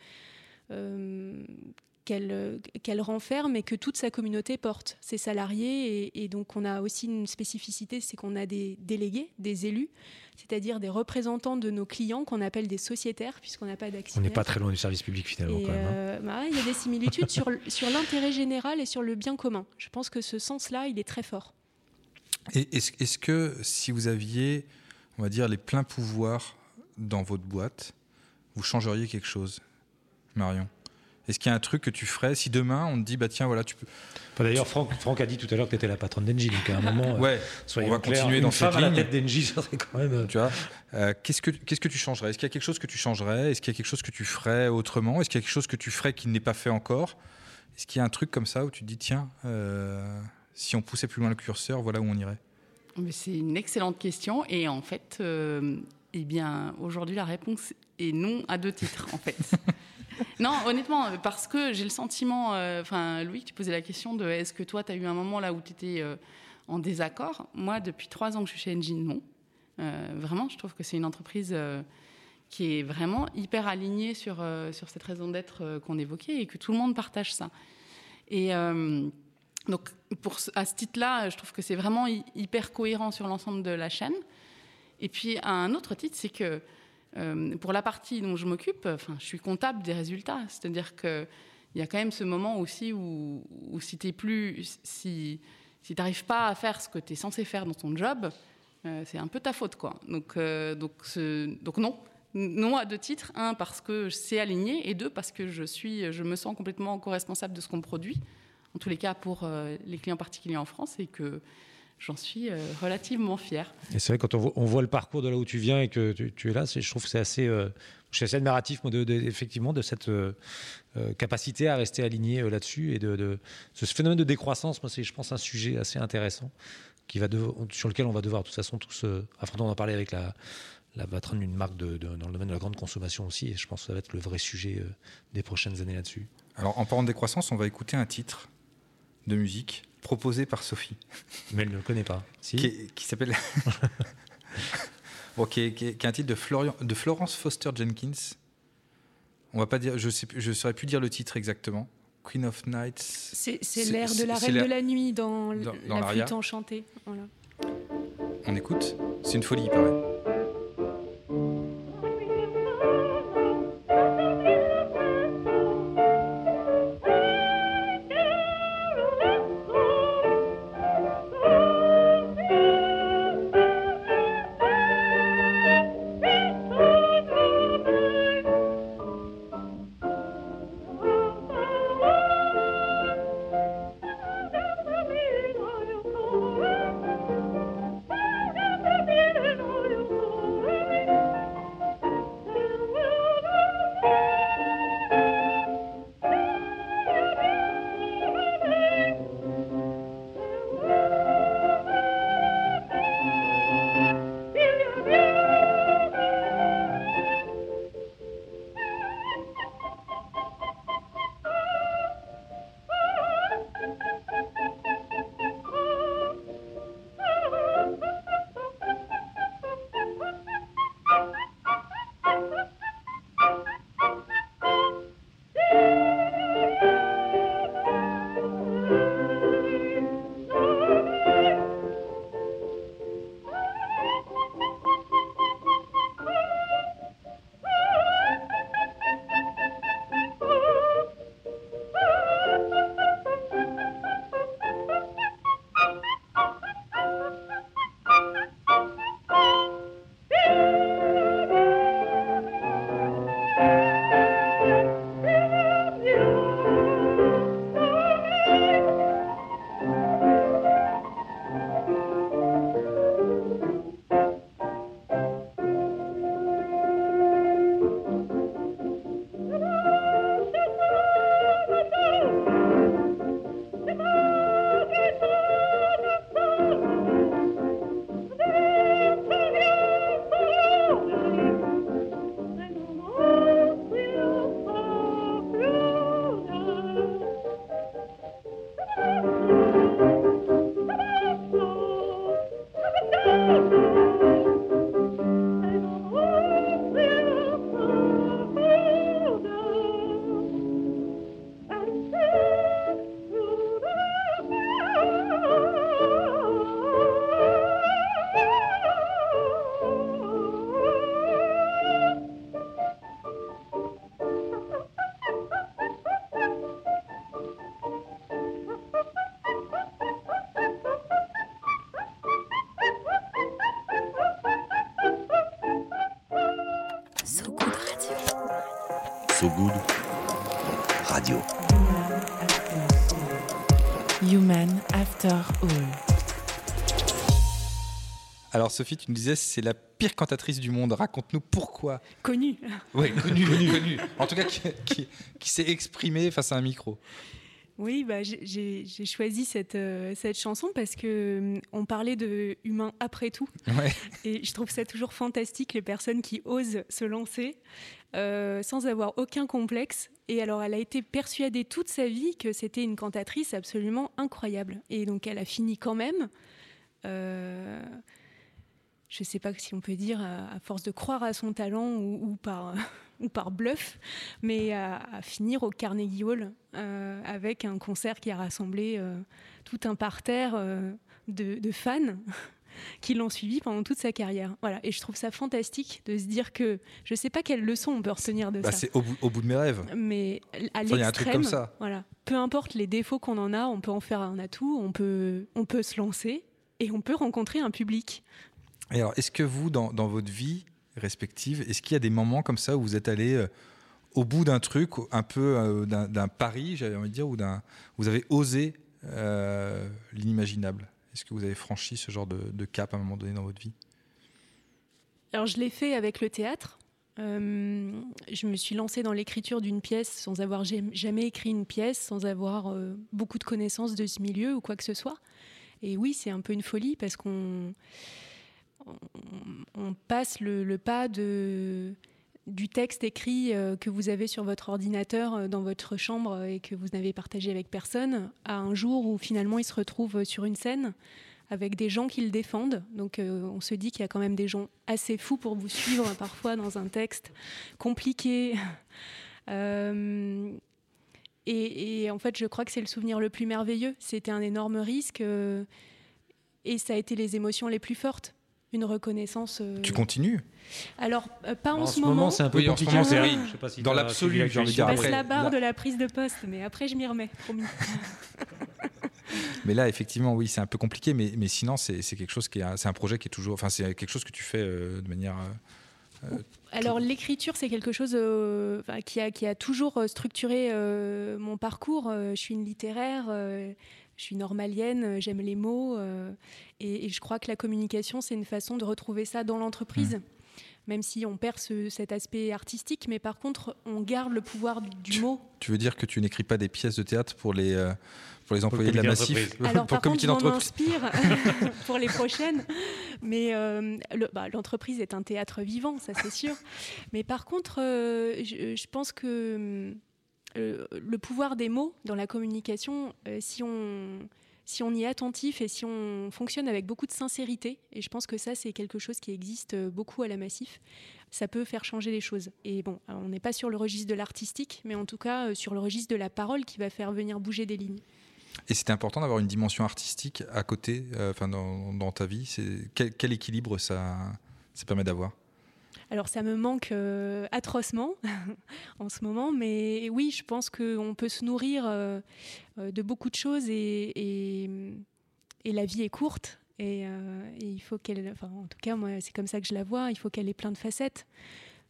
qu'elle euh, qu'elle renferme et que toute sa communauté porte, ses salariés. Et, et donc on a aussi une spécificité, c'est qu'on a des délégués, des élus, c'est-à-dire des représentants de nos clients qu'on appelle des sociétaires, puisqu'on n'a pas On d'actionnaires. n'est pas très loin du service public finalement Et, quand même. hein. euh, bah, il y a des similitudes sur, l'intérêt général et sur le bien commun. Je pense que ce sens-là, il est très fort. Et est-ce est-ce que si vous aviez, on va dire, les pleins pouvoirs dans votre boîte, vous changeriez quelque chose, Marion? Est-ce qu'il y a un truc que tu ferais si demain on te dit, bah tiens, voilà, tu peux. D'ailleurs, Franck, Franck a dit tout à l'heure que tu étais la patronne d'Engie, donc à un moment, euh, Ouais, soyons on va clairs, continuer une dans femme cette à la ligne. tête d'Engie, (laughs) ça serait quand même. euh, tu vois. Euh, Qu'est-ce que qu'est-ce que tu changerais? Est-ce qu'il y a quelque chose que tu changerais? Est-ce qu'il y a quelque chose que tu ferais autrement? Est-ce qu'il y a quelque chose que tu ferais qui n'est pas fait encore? Est-ce qu'il y a un truc comme ça où tu te dis, tiens, euh, si on poussait plus loin le curseur, voilà où on irait? Mais C'est une excellente question et en fait, euh, eh bien, aujourd'hui la réponse est non à deux titres en fait. (laughs) (laughs) non, honnêtement, parce que j'ai le sentiment, euh, enfin, Louis, tu posais la question de est-ce que toi, tu as eu un moment là où tu étais euh, en désaccord Moi, depuis trois ans que je suis chez Engine, non. Euh, vraiment, je trouve que c'est une entreprise qui est vraiment hyper alignée sur, sur cette raison d'être qu'on évoquait et que tout le monde partage ça. Et. donc, pour, à ce titre-là, je trouve que c'est vraiment hy- hyper cohérent sur l'ensemble de la chaîne. Et puis, à un autre titre, c'est que pour la partie dont je m'occupe, enfin, je suis comptable des résultats. C'est-à-dire qu'il y a quand même ce moment aussi où, si tu plus, pas à faire ce que tu es censé faire dans ton job, euh, c'est un peu ta faute. Quoi. Donc, euh, donc, non. Non à deux titres. Un, parce que c'est aligné. Et deux, parce que je, suis, je me sens complètement co-responsable de ce qu'on produit en tous les cas pour euh, les clients particuliers en France, et que j'en suis euh, relativement fière. Et c'est vrai, quand on voit, on voit le parcours de là où tu viens et que tu, tu es là, je trouve que c'est assez, euh, je suis assez admiratif, moi, de, de- effectivement, de cette euh, euh, capacité à rester aligné euh, là-dessus et de, de- ce phénomène de décroissance. Moi, c'est, je pense, un sujet assez intéressant qui va sur lequel on va devoir, de toute façon, tous euh, affronter. On en parlait avec la, la patronne d'une marque de- de- dans le domaine de la grande consommation aussi, et je pense que ça va être le vrai sujet euh, des prochaines années là-dessus. Alors, en parlant de décroissance, on va écouter un titre de musique proposé par Sophie, Mais elle ne le connaît pas. Si qui, s'appelle. (laughs) bon, qui, est, qui est- qui est un titre de, Florian, de Florence Foster Jenkins. On va pas dire, je sais, je saurais plus dire le titre exactement. Queen of Nights. C'est c'est C'est- l'air de la reine de la nuit dans, dans- dans la flûte enchantée. Voilà. On écoute. C'est une folie, il paraît. Sophie, tu nous disais c'est la pire cantatrice du monde. Raconte-nous pourquoi. Connu. Oui, connue, connue. En tout cas, qui, qui- qui s'est exprimée face à un micro. Oui, bah, j'ai- choisi cette, euh, cette chanson parce que hum, on parlait de humain après tout. Ouais. Et je trouve ça toujours fantastique, les personnes qui osent se lancer euh, sans avoir aucun complexe. Et alors, elle a été persuadée toute sa vie que c'était une cantatrice absolument incroyable. Et donc, elle a fini quand même. Je ne sais pas si on peut dire à, à force de croire à son talent ou, ou par, (laughs) ou par bluff, mais à, à finir au Carnegie Hall euh, avec un concert qui a rassemblé euh, tout un parterre euh, de, de fans (laughs) qui l'ont suivi pendant toute sa carrière. Voilà. Et je trouve ça fantastique de se dire que je ne sais pas quelle leçon on peut retenir de Bah, ça. c'est au bout, au bout de mes rêves. Mais à Enfin, y a un truc l'extrême, comme ça. voilà. Peu importe les défauts qu'on en a, on peut en faire un atout, on peut, on peut se lancer et on peut rencontrer un public. Alors, est-ce que vous, dans, dans votre vie respective, est-ce qu'il y a des moments comme ça où vous êtes allé euh, au bout d'un truc, un peu euh, d'un pari, j'avais envie de dire, ou d'un, vous avez osé euh, l'inimaginable? Est-ce que vous avez franchi ce genre de, de cap à un moment donné dans votre vie? Alors je l'ai fait avec le théâtre. Je me suis lancée dans l'écriture d'une pièce sans avoir jam- jamais écrit une pièce, sans avoir euh, beaucoup de connaissances de ce milieu ou quoi que ce soit. Et oui, c'est un peu une folie parce qu'on on, passe le, pas du texte écrit euh, que vous avez sur votre ordinateur euh, dans votre chambre et que vous n'avez partagé avec personne à un jour où finalement il se retrouve sur une scène avec des gens qui le défendent. Donc euh, on se dit qu'il y a quand même des gens assez fous pour vous suivre (laughs) parfois dans un texte compliqué. (laughs) Euh, et, en fait, je crois que c'est le souvenir le plus merveilleux. C'était un énorme risque euh, et ça a été les émotions les plus fortes. Une reconnaissance. euh, Tu continues? Alors, euh, pas en, En ce moment, moment. c'est un peu Oui, en ce compliqué. moment, c'est c'est horrible. Je sais pas si Dans l'absolu, suivi j'ai envie de dire, Je passe après, la barre là- de la prise de poste, mais après je m'y remets, promis. (laughs) Mais là, effectivement, oui, c'est un peu compliqué, mais, mais sinon, c'est c'est quelque chose qui est, c'est un projet qui est toujours, enfin, c'est quelque chose que tu fais euh, de manière. euh, Alors l'écriture, c'est quelque chose euh, qui, a, qui a toujours structuré euh, mon parcours. Je suis une littéraire, euh, je suis normalienne, euh, j'aime les mots. euh, et, et je crois que la communication, c'est une façon de retrouver ça dans l'entreprise. Même si on perd ce- cet aspect artistique, mais par contre, on garde le pouvoir du, du mot. Tu veux dire que tu n'écris pas des pièces de théâtre pour les, euh, pour les employés de la Massif. (laughs) Alors, Pour par contre, je m'en inspire (laughs) (laughs) pour les prochaines. Mais euh, le- bah, l'entreprise est un théâtre vivant, ça c'est sûr. Mais par contre, euh, je, je pense que euh, le pouvoir des mots dans la communication, euh, si on si on y est attentif et si on fonctionne avec beaucoup de sincérité, et je pense que ça c'est quelque chose qui existe euh, beaucoup à la Massif, ça peut faire changer les choses. Et bon, on n'est pas sur le registre de l'artistique, mais en tout cas sur le registre de la parole qui va faire venir bouger des lignes. Et c'était important d'avoir une dimension artistique à côté, enfin dans, ta vie. Quel, quel équilibre ça, ça permet d'avoir? Alors ça me manque euh, atrocement (laughs) en ce moment, mais oui, je pense qu'on peut se nourrir euh, euh, de beaucoup de choses et, la vie est courte et, et il faut qu'elle, enfin en tout cas moi c'est comme ça que je la vois, il faut qu'elle ait plein de facettes.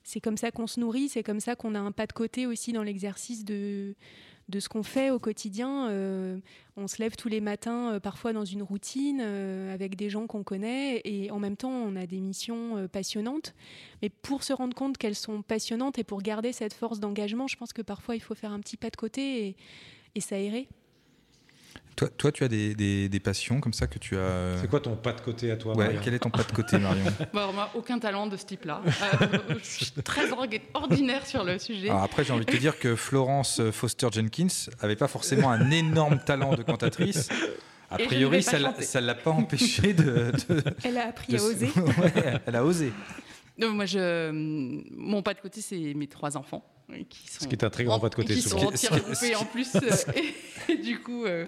C'est comme ça qu'on se nourrit, c'est comme ça qu'on a un pas de côté aussi dans l'exercice de, de ce qu'on fait au quotidien. Euh, on se lève tous les matins, euh, parfois dans une routine, euh, avec des gens qu'on connaît, et en même temps, on a des missions passionnantes. Mais pour se rendre compte qu'elles sont passionnantes et pour garder cette force d'engagement, je pense que parfois, il faut faire un petit pas de côté et, et s'aérer. Toi, toi, tu as des, des- des passions comme ça que tu as. C'est quoi ton pas de côté à toi Ouais, Marion quel est ton pas de côté, Marion Bon, alors, moi, aucun talent de ce type-là. Euh, je suis très ordinaire sur le sujet. Alors après, j'ai envie de te dire que Florence Foster Jenkins avait pas forcément un énorme talent de cantatrice. A ne priori, ça ça l'a pas empêché de. de- Elle a appris de à se- oser. (laughs) Ouais, elle a osé. Non, moi, je, mon pas de côté, c'est mes trois enfants. euh, Qui sont, Ce qui est un très grand pas de côté, Qui souvent. sont qui- (laughs) groupés en plus. euh, et, (laughs) et du coup, euh,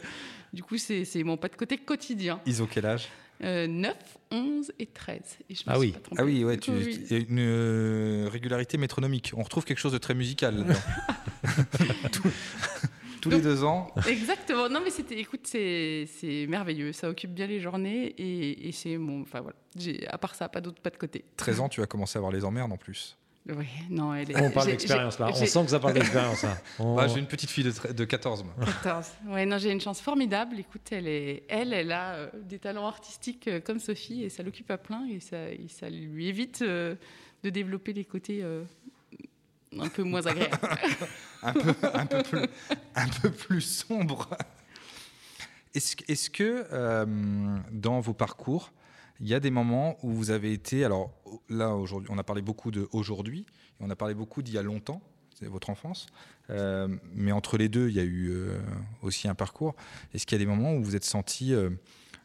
du coup c'est mon pas de côté quotidien. Ils ont quel âge? Euh, 9, 11 et 13. Et je me Ah suis oui. pas. Ah oui, ouais, tu, Oui. il y a une euh, régularité métronomique. On retrouve quelque chose de très musical. (laughs) Tous- les deux ans. Exactement. Non, mais c'était, écoute, c'est c'est merveilleux. Ça occupe bien les journées et, et c'est mon. Enfin voilà. À part ça, pas d'autre pas de côté. 13 ans, tu as commencé à avoir les emmerdes en plus. Ouais, non, elle est. On parle d'expérience là. On sent que ça parle d'expérience. là. (laughs) On- Bah, J'ai une petite fille de, tre- de 14 mois. 14. Ouais, non, j'ai une chance formidable. Écoute, elle, est, elle, elle a euh, des talents artistiques euh, comme Sophie et ça l'occupe à plein et ça, et ça lui évite euh, de développer les côtés euh, un peu moins agréables. (laughs) un peu, un peu plus, un peu plus sombre. Est-ce que- est-ce que euh, dans vos parcours, il y a des moments où vous avez été, alors là aujourd'hui, on a parlé beaucoup de aujourd'hui, et on a parlé beaucoup d'il y a longtemps, c'est votre enfance, euh, mais entre les deux, il y a eu euh, aussi un parcours. Est-ce qu'il y a des moments où vous êtes senti euh,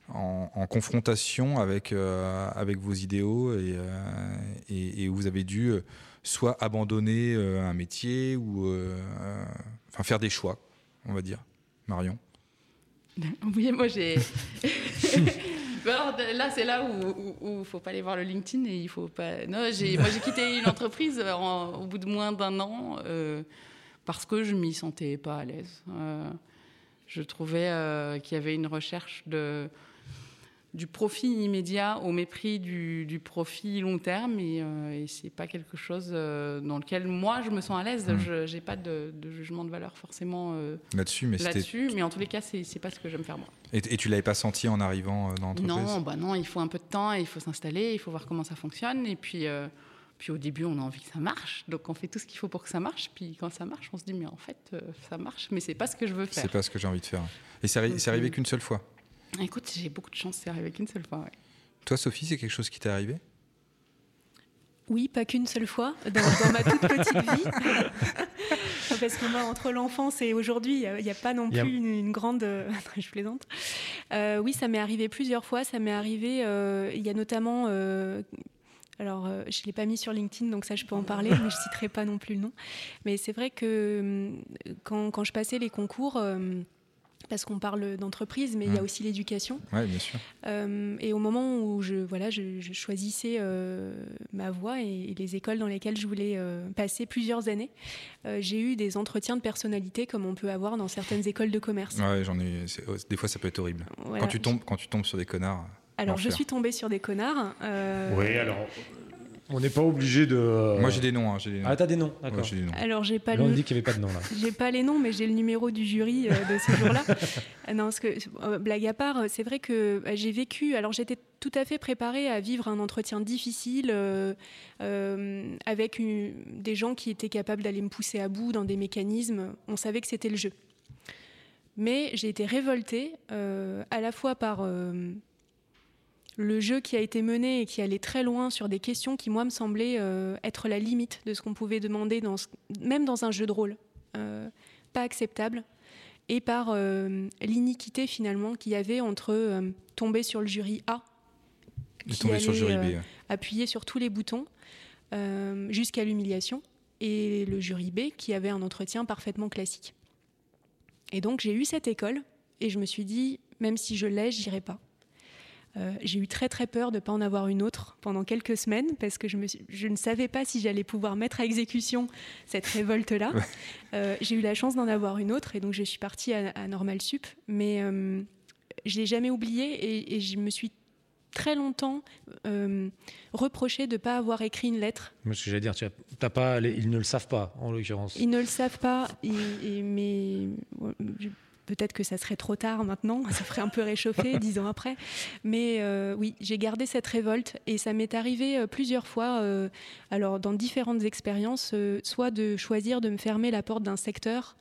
en, en confrontation avec, euh, avec vos idéaux et, euh, et- et où vous avez dû euh, soit abandonner euh, un métier ou euh, euh, enfin faire des choix, on va dire. Marion? Oui, moi j'ai. (laughs) Là, c'est là où il ne faut pas aller voir le LinkedIn et il faut pas. Non, j'ai, moi j'ai quitté une entreprise en- au bout de moins d'un an euh, parce que je m'y sentais pas à l'aise. Euh, je trouvais euh, qu'il y avait une recherche de du profit immédiat au mépris du, du profit long terme et, euh, et c'est pas quelque chose euh, dans lequel moi je me sens à l'aise. Mm. Je j'ai pas de, de jugement de valeur forcément euh, Là-dessus, mais là-dessus, mais en tous les cas c'est pas ce que j'aime faire moi. Et, et tu l'avais pas senti en arrivant euh, dans l'entreprise? Non, bah non, il faut un peu de temps, il faut s'installer, il faut voir comment ça fonctionne. Et puis, euh, puis au début, on a envie que ça marche. Donc on fait tout ce qu'il faut pour que ça marche. Puis quand ça marche, on se dit, mais en fait, ça marche, mais c'est pas ce que je veux faire. C'est pas ce que j'ai envie de faire. Et c'est arri- arrivé qu'une seule fois? Écoute, j'ai beaucoup de chance, c'est arrivé qu'une seule fois. ouais. Toi, Sophie, c'est quelque chose qui t'est arrivé? Oui, pas qu'une seule fois, dans, dans ma toute petite vie. (laughs) Parce que moi, entre l'enfance et aujourd'hui, il n'y a pas non plus une, une grande... (laughs) je plaisante. Euh, oui, ça m'est arrivé plusieurs fois. Ça m'est arrivé, euh, il y a notamment... euh, alors, euh, je ne l'ai pas mis sur LinkedIn, donc ça, je peux en parler, mais je ne citerai pas non plus le nom. Mais c'est vrai que hum, quand, quand je passais les concours, euh, parce qu'on parle d'entreprise, mais il y a Mm. aussi l'éducation, Oui, bien sûr. euh, et au moment où je, voilà, je, je choisissais euh, ma voie et, et les écoles dans lesquelles je voulais euh, passer plusieurs années, euh, j'ai eu des entretiens de personnalité comme on peut avoir dans certaines écoles de commerce. Ouais, j'en ai. oh, Des fois, ça peut être horrible. Voilà. Quand tu tombes, quand tu tombes sur des connards. Alors, je suis tombée sur des connards. euh, Oui, alors. On n'est pas obligé de. Moi, j'ai des noms. hein, j'ai des noms. Ah, t'as des noms, Ouais, d'accord. j'ai des noms. Alors, j'ai pas Là, on le, dit qu'il n'y avait pas de nom là. (laughs) J'ai pas les noms, mais j'ai le numéro du jury euh, de ce jour-là. (laughs) Euh, non, parce que, euh, blague à part, euh, c'est vrai que euh, j'ai vécu. Alors, j'étais tout à fait préparée à vivre un entretien difficile euh, euh, avec une- des gens qui étaient capables d'aller me pousser à bout dans des mécanismes. On savait que c'était le jeu. Mais j'ai été révoltée euh, à la fois par euh, le jeu qui a été mené et qui allait très loin sur des questions qui, moi, me semblaient euh, être la limite de ce qu'on pouvait demander, dans ce- même dans un jeu de rôle. Euh, pas acceptable. Et par euh, l'iniquité, finalement, qu'il y avait entre tomber sur le jury A, sur le allait, jury B. ouais. appuyer sur tous les boutons jusqu'à l'humiliation, et le jury B qui avait un entretien parfaitement classique. Et donc j'ai eu cette école et je me suis dit, même si je l'ai, j'irai pas. Euh, j'ai eu très très peur de ne pas en avoir une autre pendant quelques semaines parce que je, me suis- je ne savais pas si j'allais pouvoir mettre à exécution cette révolte-là. Ouais. Euh, j'ai eu la chance d'en avoir une autre et donc je suis partie à, à Normal Sup, mais euh, je l'ai jamais oublié et, et je me suis très longtemps euh, reproché de ne pas avoir écrit une lettre ce que j'allais dire, tu as, pas, ils ne le savent pas, en l'occurrence. ils ne le savent pas, et, et- mais peut-être que ça serait trop tard maintenant, (laughs) ça ferait un peu réchauffer (laughs) dix ans après. Mais euh, oui, j'ai gardé cette révolte et ça m'est arrivé euh, plusieurs fois, euh, alors dans différentes expériences, euh, soit de choisir de me fermer la porte d'un secteur,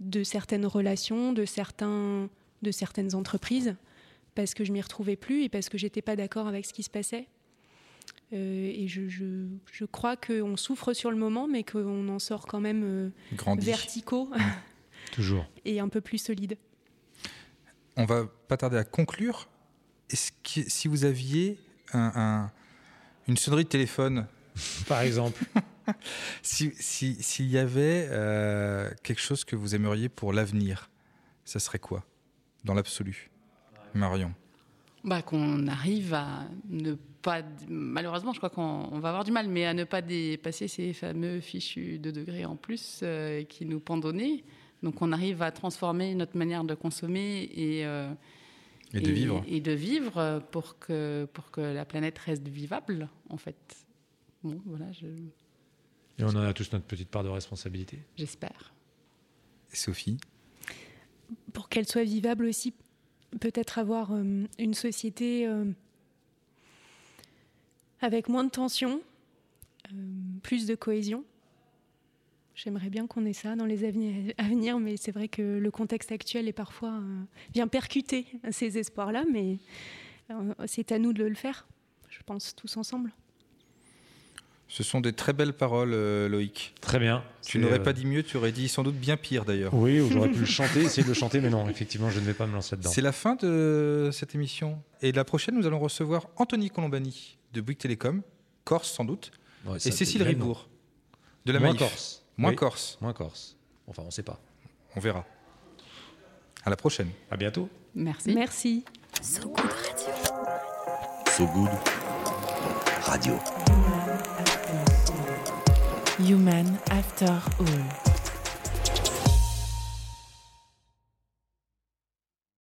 de certaines relations, de, certains, de certaines entreprises, parce que je m'y retrouvais plus et parce que j'étais pas d'accord avec ce qui se passait. Euh, et je, je, je crois qu'on souffre sur le moment, mais qu'on en sort quand même euh, verticaux (laughs) Toujours. et un peu plus solides. On va pas tarder à conclure. Est-ce que si vous aviez un- un- une sonnerie de téléphone, Par exemple. (laughs) si- si- s'il y avait euh, quelque chose que vous aimeriez pour l'avenir, ça serait quoi? Dans l'absolu. Marion. Bah, qu'on arrive à ne pas, malheureusement, je crois qu'on on va avoir du mal, mais à ne pas dépasser ces fameux fichus de degrés en plus euh, qui nous nez. Donc, on arrive à transformer notre manière de consommer et, euh, Et de vivre. et de vivre pour que, pour que la planète reste vivable, en fait. Bon, voilà, je... Et on en a tous notre petite part de responsabilité. J'espère. Sophie? Pour qu'elle soit vivable aussi, peut-être avoir euh, une société euh, avec moins de tension, euh, plus de cohésion. J'aimerais bien qu'on ait ça dans les aveni- à venir, mais c'est vrai que le contexte actuel est parfois euh, vient percuter ces espoirs-là, mais euh, c'est à nous de le faire, je pense, tous ensemble. Ce sont des très belles paroles, euh, Loïc. Très bien. Tu n'aurais euh, pas dit mieux, tu aurais dit sans doute bien pire d'ailleurs. Oui, ou j'aurais pu le (laughs) chanter, essayer de le chanter, mais non, effectivement, je ne vais pas me lancer dedans. C'est la fin de cette émission. Et la prochaine, nous allons recevoir Anthony Colombani de Bouygues Télécom, Corse sans doute, Ouais, et Cécile Ribourg de la Moins Maïf. Corse. Moins Oui, Corse. Moins Corse. Enfin, on ne sait pas. On verra. À la prochaine. À bientôt. Merci. Merci. So Good Radio. So Good Radio. Human After All.